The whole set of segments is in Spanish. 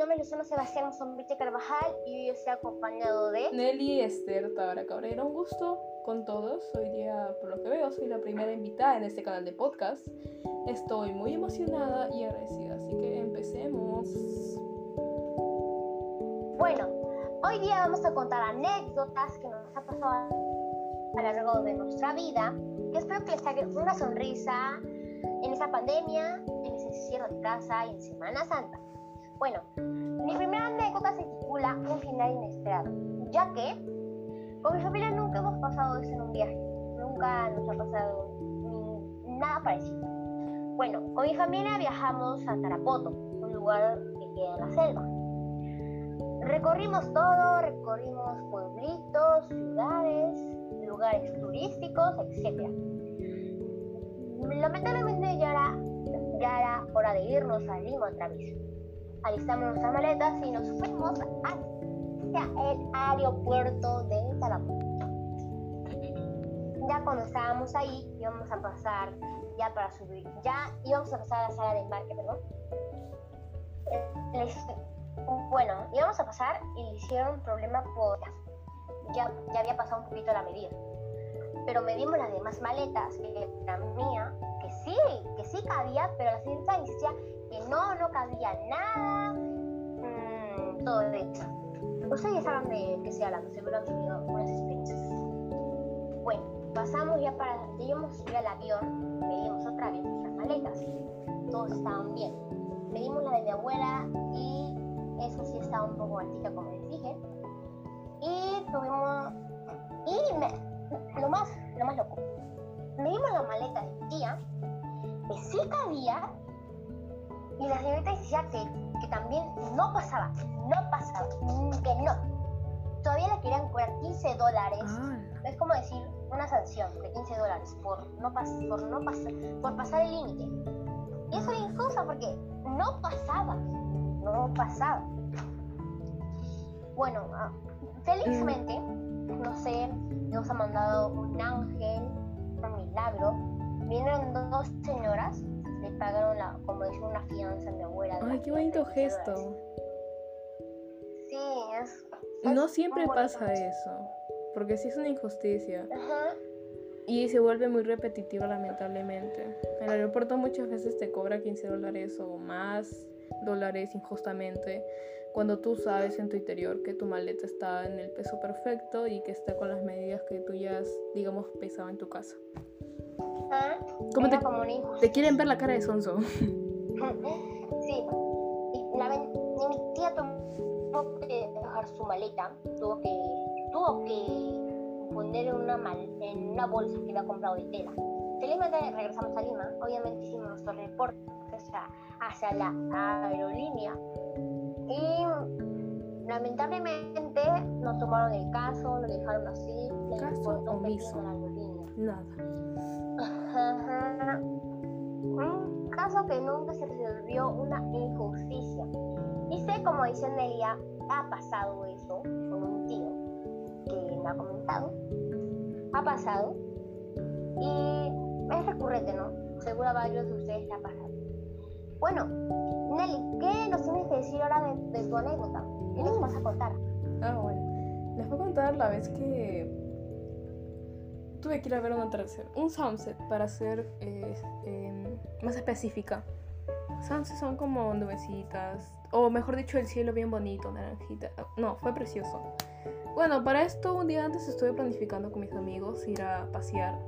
nombre es Luciano Sebastián Zombite Carvajal y yo estoy acompañado de Nelly Esther Tabara Cabrera. Un gusto con todos. Hoy día, por lo que veo, soy la primera invitada en este canal de podcast. Estoy muy emocionada y agradecida, así que empecemos. Bueno, hoy día vamos a contar anécdotas que nos ha pasado a lo largo de nuestra vida, que espero que les saque una sonrisa en esa pandemia, en ese cierre de casa y en Semana Santa. Bueno, mi primera anécdota se titula Un final inesperado, ya que con mi familia nunca hemos pasado eso en un viaje, nunca nos ha pasado nada parecido. Bueno, con mi familia viajamos a Tarapoto, un lugar que queda en la selva. Recorrimos todo, recorrimos pueblitos, ciudades, lugares turísticos, etc. Lamentablemente ya era, ya era hora de irnos a Lima otra vez alistamos nuestras maletas y nos fuimos hacia el aeropuerto de Tarapoto. Ya cuando estábamos ahí, íbamos a pasar ya para subir, ya íbamos a pasar a la sala de embarque, perdón. bueno, íbamos a pasar y le hicieron problema por ya, ya había pasado un poquito la medida. Pero medimos las demás maletas, que era mía, que sí, que sí cabía, pero la señorita decía no, no cabía nada, mm, todo eso. Ustedes saben de qué se habla, seguro han tenido unas experiencias. Bueno, pasamos ya para, ya íbamos a subir al avión, medimos otra vez nuestras maletas, todos estaban bien. Medimos la de mi abuela y eso sí estaba un poco altita, como les dije. Y tuvimos, y me, lo más, lo más loco, medimos la maleta de tía, que sí cabía, y la señorita decía que, que también no pasaba, no pasaba, que no. Todavía le querían cobrar 15 dólares. Ah. Es como decir una sanción de 15 dólares por no, pas por, no pasar por pasar el límite. Y eso era injusto porque no pasaba, no pasaba. Bueno, ah, felizmente, no sé, Dios ha mandado un ángel, un milagro. Vienen dos señoras le pagaron, la, como decir, una fianza a mi abuela. Ay, qué bonito gesto. Sí, es... no siempre pasa eso, porque sí es una injusticia. Ajá. Y se vuelve muy repetitivo lamentablemente. El aeropuerto muchas veces te cobra 15 dólares o más dólares injustamente cuando tú sabes en tu interior que tu maleta está en el peso perfecto y que está con las medidas que tú ya, digamos, pesaba en tu casa. ¿Cómo te, te, quieren ver la cara de sonso? sí. Y, mi tía tuvo que dejar su maleta, tuvo que, tuvo que poner en una, mal, en una bolsa que había comprado de tela. Felizmente regresamos a Lima, obviamente hicimos nuestro reporte hacia, hacia la aerolínea y lamentablemente nos tomaron el caso, lo dejaron así, caso omiso. Nada. Un caso que nunca se resolvió, una injusticia. Y sé, como dice Nelia, ha pasado eso con un tío que me ha comentado. Ha pasado. Y es recurrente, ¿no? Seguro a varios de ustedes le ha pasado. Bueno, Nelly, ¿qué nos tienes que decir ahora de, tu anécdota? ¿Qué nos vas a contar? Ah, bueno. Les voy a contar la vez que tuve que ir a ver un atardecer, un sunset para ser eh, em, más específica. Sunsets son como nubecitas, o mejor dicho, el cielo bien bonito, naranjita. No, fue precioso. Bueno, para esto un día antes estuve planificando con mis amigos ir a pasear.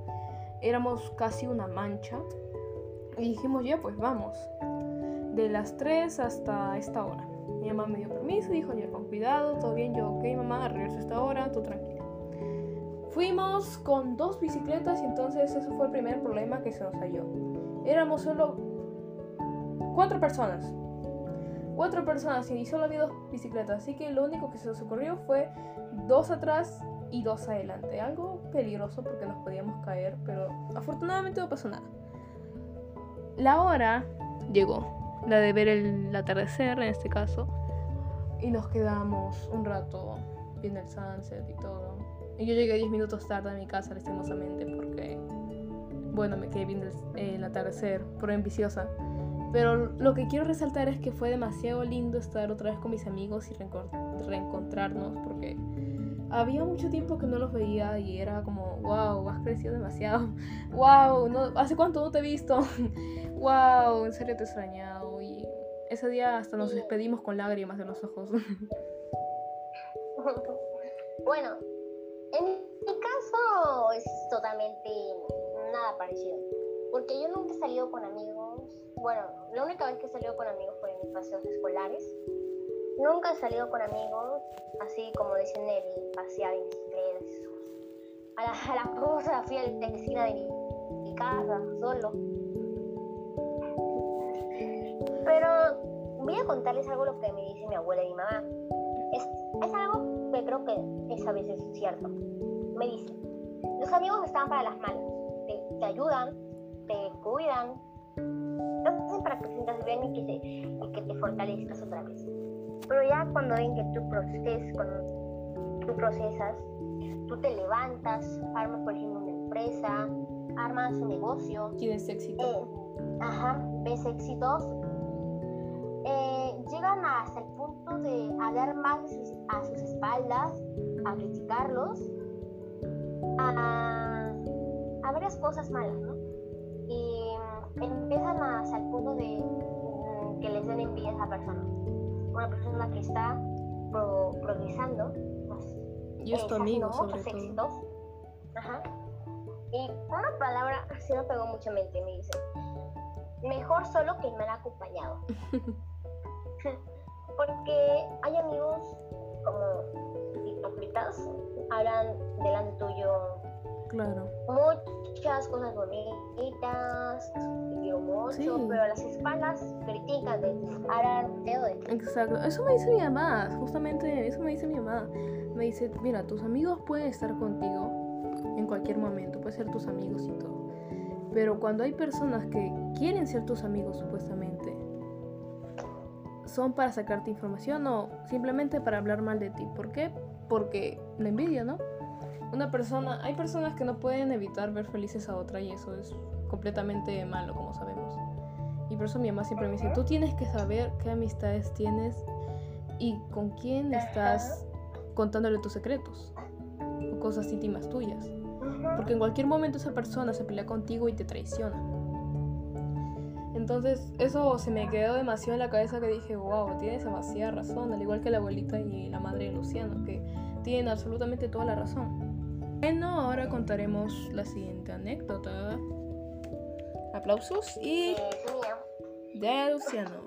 Éramos casi una mancha y dijimos, ya pues vamos. De las 3 hasta esta hora. Mi mamá me dio permiso dijo, ya con cuidado, todo bien. Yo, ok, mamá, regreso a esta hora, tú tranquila. Fuimos con dos bicicletas y entonces eso fue el primer problema que se nos halló. Éramos solo cuatro personas. Cuatro personas y solo había dos bicicletas, así que lo único que se nos ocurrió fue dos atrás y dos adelante. Algo peligroso porque nos podíamos caer, pero afortunadamente no pasó nada. La hora llegó, la de ver el atardecer en este caso, y nos quedamos un rato viendo el sunset y todo. Y yo llegué 10 minutos tarde a mi casa, lastimosamente, porque, bueno, me quedé viendo el, atardecer, por ambiciosa. Pero lo que quiero resaltar es que fue demasiado lindo estar otra vez con mis amigos y reencontrarnos porque había mucho tiempo que no los veía y era como, wow, has crecido demasiado. Wow, no, ¿hace cuánto no te he visto? wow, en serio te he extrañado. Y ese día hasta nos despedimos con lágrimas en los ojos. bueno, en mi caso es totalmente nada parecido. Porque yo nunca he salido con amigos. Bueno, la única vez que he salido con amigos fue en mis paseos escolares. Nunca he salido con amigos, así como dice Nelly, pasear en bicicleta. A la, a la cosa fui a la vecina de mi, casa, solo. Pero voy a contarles algo lo que me dice mi abuela y mi mamá. Es, es algo que creo que es a veces cierto. Me dice, los amigos están para las malas, te, te ayudan, te cuidan, lo hacen para que te sientas bien y que te, y que te fortalezcas otra vez. Pero ya cuando ven que tú proceses, cuando tú procesas, tú te levantas, armas por ejemplo una empresa, armas un negocio. Tienes éxito. Eh, ajá, ves éxitos. Eh, llegan hasta el punto de hablar más a sus espaldas, a criticarlos, a, a varias cosas malas, ¿no? Y empiezan hasta el punto de mm, que les den envidia a esa persona una persona que está progresando, pues, y es tu amigo, muchos éxitos. Ajá. Y una palabra así me pegó mucho en mente, me dice, mejor solo que mal acompañado. Porque hay amigos como hipócritas, hablan delante tuyo Claro. Muchas cosas bonitas, te mucho, pero a las espaldas critican, de harán de Exacto, eso me dice mi mamá, justamente eso me dice mi mamá. Me dice, mira, tus amigos pueden estar contigo en cualquier momento, pueden ser tus amigos y todo. Pero cuando hay personas que quieren ser tus amigos supuestamente, son para sacarte información o simplemente para hablar mal de ti. ¿Por qué? Porque la envidia, ¿no? una persona, hay personas que no pueden evitar ver felices a otra y eso es completamente malo, como sabemos. Y por eso mi mamá siempre me dice, tú tienes que saber qué amistades tienes y con quién estás contándole tus secretos o cosas íntimas tuyas. Porque en cualquier momento esa persona se pelea contigo y te traiciona. Entonces eso se me quedó demasiado en la cabeza que dije, wow, tienes demasiada razón, al igual que la abuelita y la madre de Luciano, que tienen absolutamente toda la razón. Bueno, ahora contaremos la siguiente anécdota. Aplausos y de Luciano.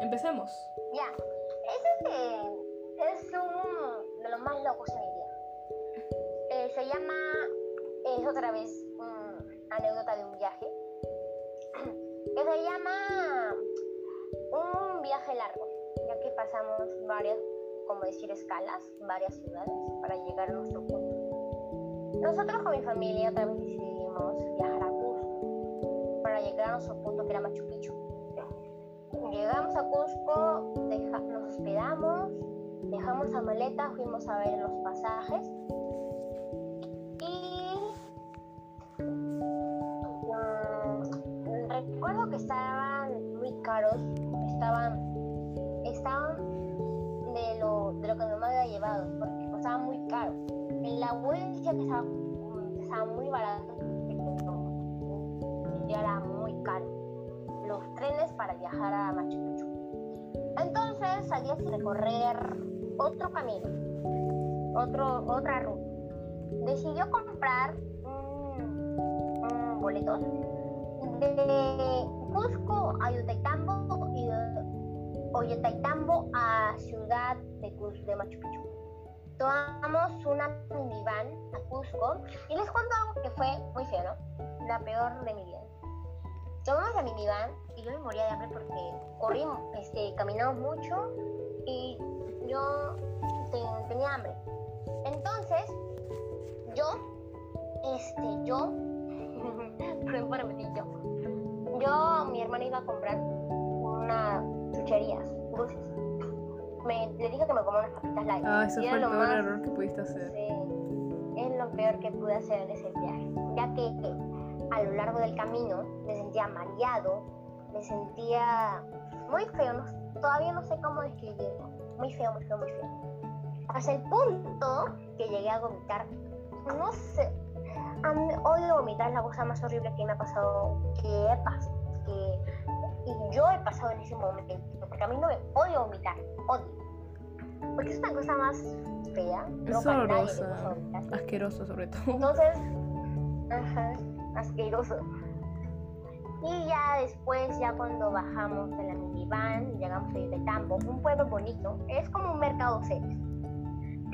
Empecemos. Ya, este es uno de los más locos en mi vida. Eh, se llama, es otra vez una anécdota de un viaje, que se llama un viaje largo, ya que pasamos varias como decir, escalas, varias ciudades para llegar a nuestro punto. Nosotros con mi familia otra decidimos viajar a Cusco para llegar a nuestro punto que era Machu Picchu. Llegamos a Cusco, nos hospedamos, dejamos la maleta, fuimos a ver los pasajes estaban muy caros, estaban, estaban de lo que mi mamá había llevado, porque costaba muy caro. En la web decía que estaba, estaba muy barato, pero ya era muy caro. Los trenes para viajar a Machu Picchu. Entonces salí a recorrer otro camino, otro, otra ruta. Decidió comprar un, un boleto de Cusco a Yutaitambo y Ollantaytambo a Ciudad de, Cusco, de Machu Picchu. Tomamos una minivan a Cusco y les cuento algo que fue muy feo, ¿no? La peor de mi vida. Tomamos la minivan y yo me moría de hambre porque corrimos, este, caminamos mucho y yo tenía hambre. Entonces, yo, este, yo, yo, yo, mi hermana iba a comprar una chucherías, dulces. Me, le dije que me comiera unas papitas light. Ah, eso fue el peor error que pudiste hacer. Sí, es lo peor que pude hacer en ese viaje, ya que a lo largo del camino me sentía mareado, me sentía muy feo, no- todavía no sé cómo describirlo. Muy feo, muy feo, muy feo. Hasta el punto que llegué a vomitar. No sé. A mí, odio vomitar, es la cosa más horrible que me ha pasado. Que he pas- que y yo he pasado en ese momento. Porque a mí no me odio vomitar. Odio. Porque es una cosa más fea. Es no, horrorosa. Asqueroso sobre todo. Entonces, ajá, asqueroso. Y ya después, ya cuando bajamos de la minivan, llegamos a Yutetambo, un pueblo bonito, es como un mercado serio,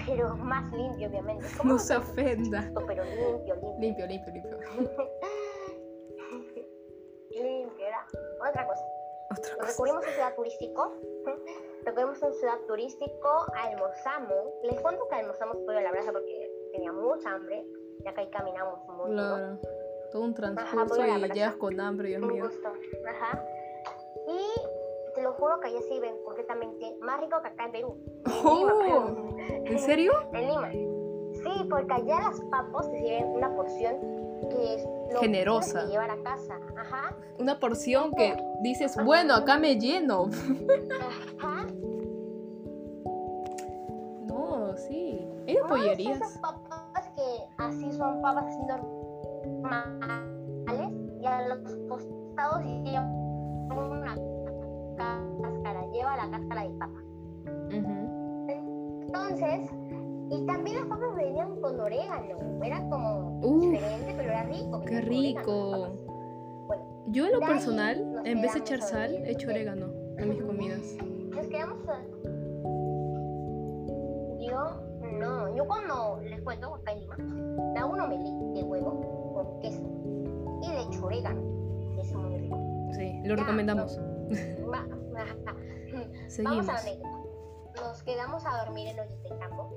pero más limpio, obviamente. No se ofenda. pueblito, Pero limpio, limpio. Limpio, limpio, limpio. limpio, era otra cosa. Otra cosa. Recurrimos a un ciudad turístico. Recurrimos a ciudad turístico, almorzamos. Les cuento que almorzamos pollo a la brasa porque tenía mucha hambre, ya que ahí caminamos duro. Claro. Todo un Ajá, transcurso voy a la y llegas con hambre, Dios Un mío. gusto. Ajá. Y te lo juro que allá se ven completamente más rico que acá en Perú. En Oh. ¿En serio? En Lima. Sí, porque allá las papas te sirven una porción que es lo Generosa. que llevar a casa. Ajá. Una porción que dices, bueno, acá me lleno. Ajá. No, sí. No es pollerías. esas papas que así son papas así normales y a los costados lleva Entonces, y también las papas venían con orégano. Era como Uf, diferente, pero era rico. qué rico. Bueno, Yo en lo De personal, en vez de echar sal, dormir. echo orégano en mis comidas. nos quedamos. Yo, no, yo cuando les cuento acá en Lima, me hago un omelette de huevo con queso y le echo orégano. Es muy rico. Sí, lo Ya, recomendamos. Va- ajá. Vamos Seguimos. a la. Nos quedamos a dormir en Ollantaytambo.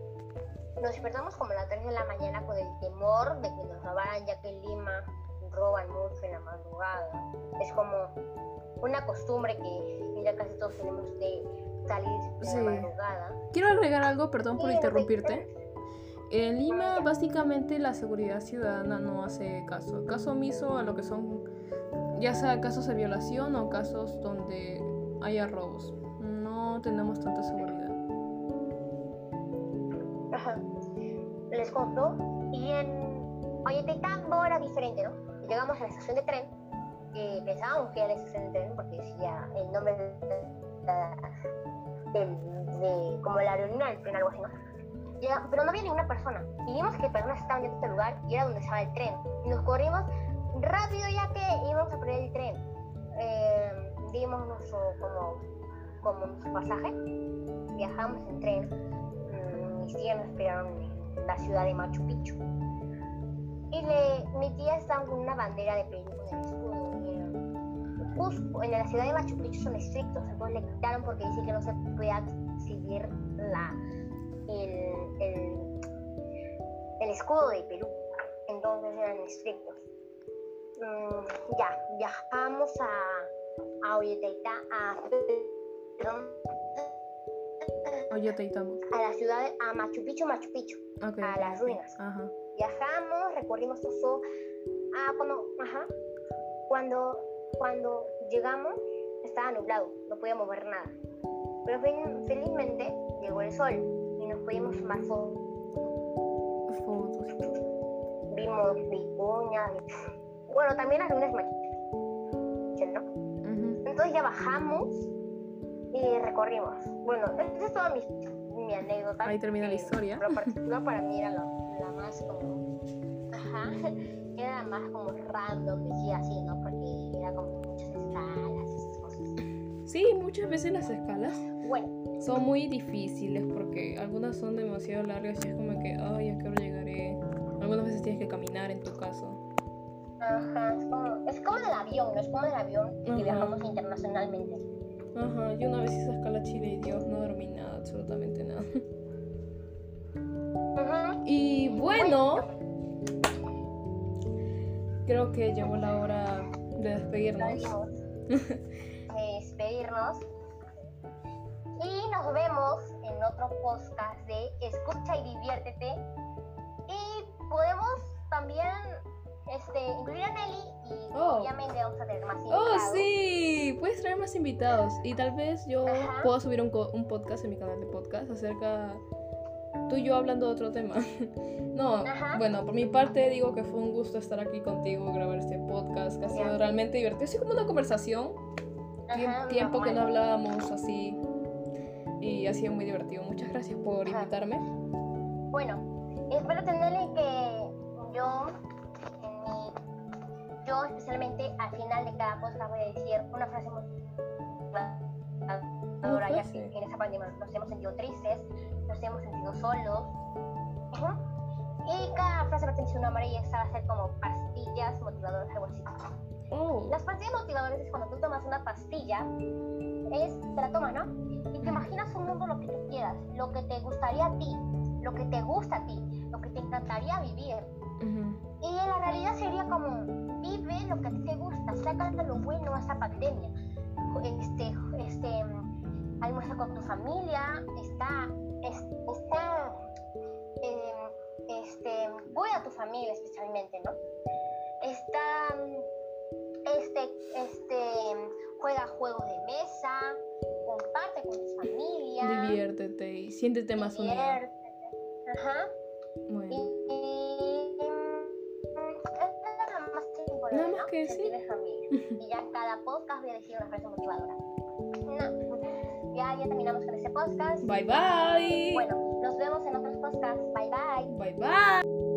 Nos despertamos como a las 3 de la mañana con el temor de que nos robaran, ya que en Lima roban mucho en la madrugada. Es como una costumbre que ya casi todos tenemos de salir en Sí. la madrugada. Quiero agregar algo, perdón por interrumpirte. En Lima, básicamente, la seguridad ciudadana no hace caso. Caso omiso a lo que son, ya sea casos de violación o casos donde haya robos. No tenemos tanta seguridad. Les contó. Y en Ollantaytambo era diferente, ¿no? Llegamos a la estación de tren. que pensábamos que era la estación de tren porque decía el nombre de, de- de- como la aerolínea del tren, algo así, ¿no? Pero no había ninguna persona. Y vimos que personas estaban yendo a este lugar y era donde estaba el tren. Y nos corrimos rápido ya que íbamos a perder el tren. Eh, dimos nuestro, como, como nuestro pasaje. Viajamos en tren. Tías nos esperaron en la ciudad de Machu Picchu. Y le, mi tía estaba con una bandera de Perú con el escudo. en Cusco, en la ciudad de Machu Picchu son estrictos, entonces le quitaron porque dice que no se puede exhibir la, el, el, el escudo de Perú. Entonces eran estrictos. Mm, ya, viajamos a, a Ollantayta, a, perdón, A la ciudad, de- a Machu Picchu, Machu Picchu, a las ruinas. Ajá. viajamos, recorrimos todo. Ah, cuando, ajá, cuando, cuando llegamos estaba nublado, no podíamos ver nada. Pero fel- felizmente llegó el sol y nos pudimos tomar fotos. Fotos. Vimos vicuñas, bueno, también las lunas maquitas, ¿no? Entonces ya bajamos y recorrimos. Bueno, esa es toda mi, mi anécdota. Ahí termina la que historia. Lo particular para mí era lo- la más como. Ajá. Era la más como random, decía así, ¿no? Porque era como muchas escalas, esas cosas. Sí, muchas veces las escalas Bueno, son muy difíciles porque algunas son demasiado largas y es como que, ay, ¿a qué hora llegaré? Algunas veces tienes que caminar en tu caso. ajá. Es como, es como del avión, ¿no? Es como del avión que Ajá. viajamos internacionalmente. Ajá, yo una vez hice escala a Chile y Dios, no dormí nada, absolutamente nada. Ajá. Y bueno, creo que llegó la hora de despedirnos. De despedirnos. Y nos vemos en otro podcast de Escucha y diviértete. Y podemos también este, incluir a Nelly y Oh. obviamente vamos a tener más Oh, invitados. sí, puedes traer más invitados y tal vez yo Ajá. pueda subir un, podcast en mi canal de podcast acerca tú y yo hablando de otro tema. No, Ajá. bueno, por mi parte digo que fue un gusto estar aquí contigo, grabar este podcast, que ha sido realmente divertido, así como una conversación, Ajá, tiempo que no hablábamos así y ha sido muy divertido. Muchas gracias por invitarme. Bueno, espero tenerle que yo, yo especialmente al final de cada podcast voy a decir una frase motivadora, ya que en esa pandemia nos hemos sentido tristes, nos hemos sentido solos. Ujú. Y cada frase va a tener su nombre y esta va a ser como pastillas motivadoras, algo así. Oh, Las pastillas motivadoras es cuando tú tomas una pastilla, es, te la tomas, ¿no? Y te imaginas un mundo lo que tú quieras, lo que te gustaría a ti, lo que te gusta a ti, lo que te encantaría vivir. ujú. Y en la realidad sería como, vive lo que a ti te gusta, sácale lo bueno a esta pandemia. Este, este, almuerza con tu familia, está, es- está, eh, este, cuida a tu familia especialmente, ¿no? Está, este, este, juega juegos de mesa, comparte con tu familia. Diviértete y siéntete más diviértete. Ajá. Que decir. tienes familia. Y ya cada podcast voy a decir una frase motivadora. No. Ya, ya terminamos con este podcast. bye bye. Bueno, nos vemos en otros podcasts. Bye bye. Bye bye.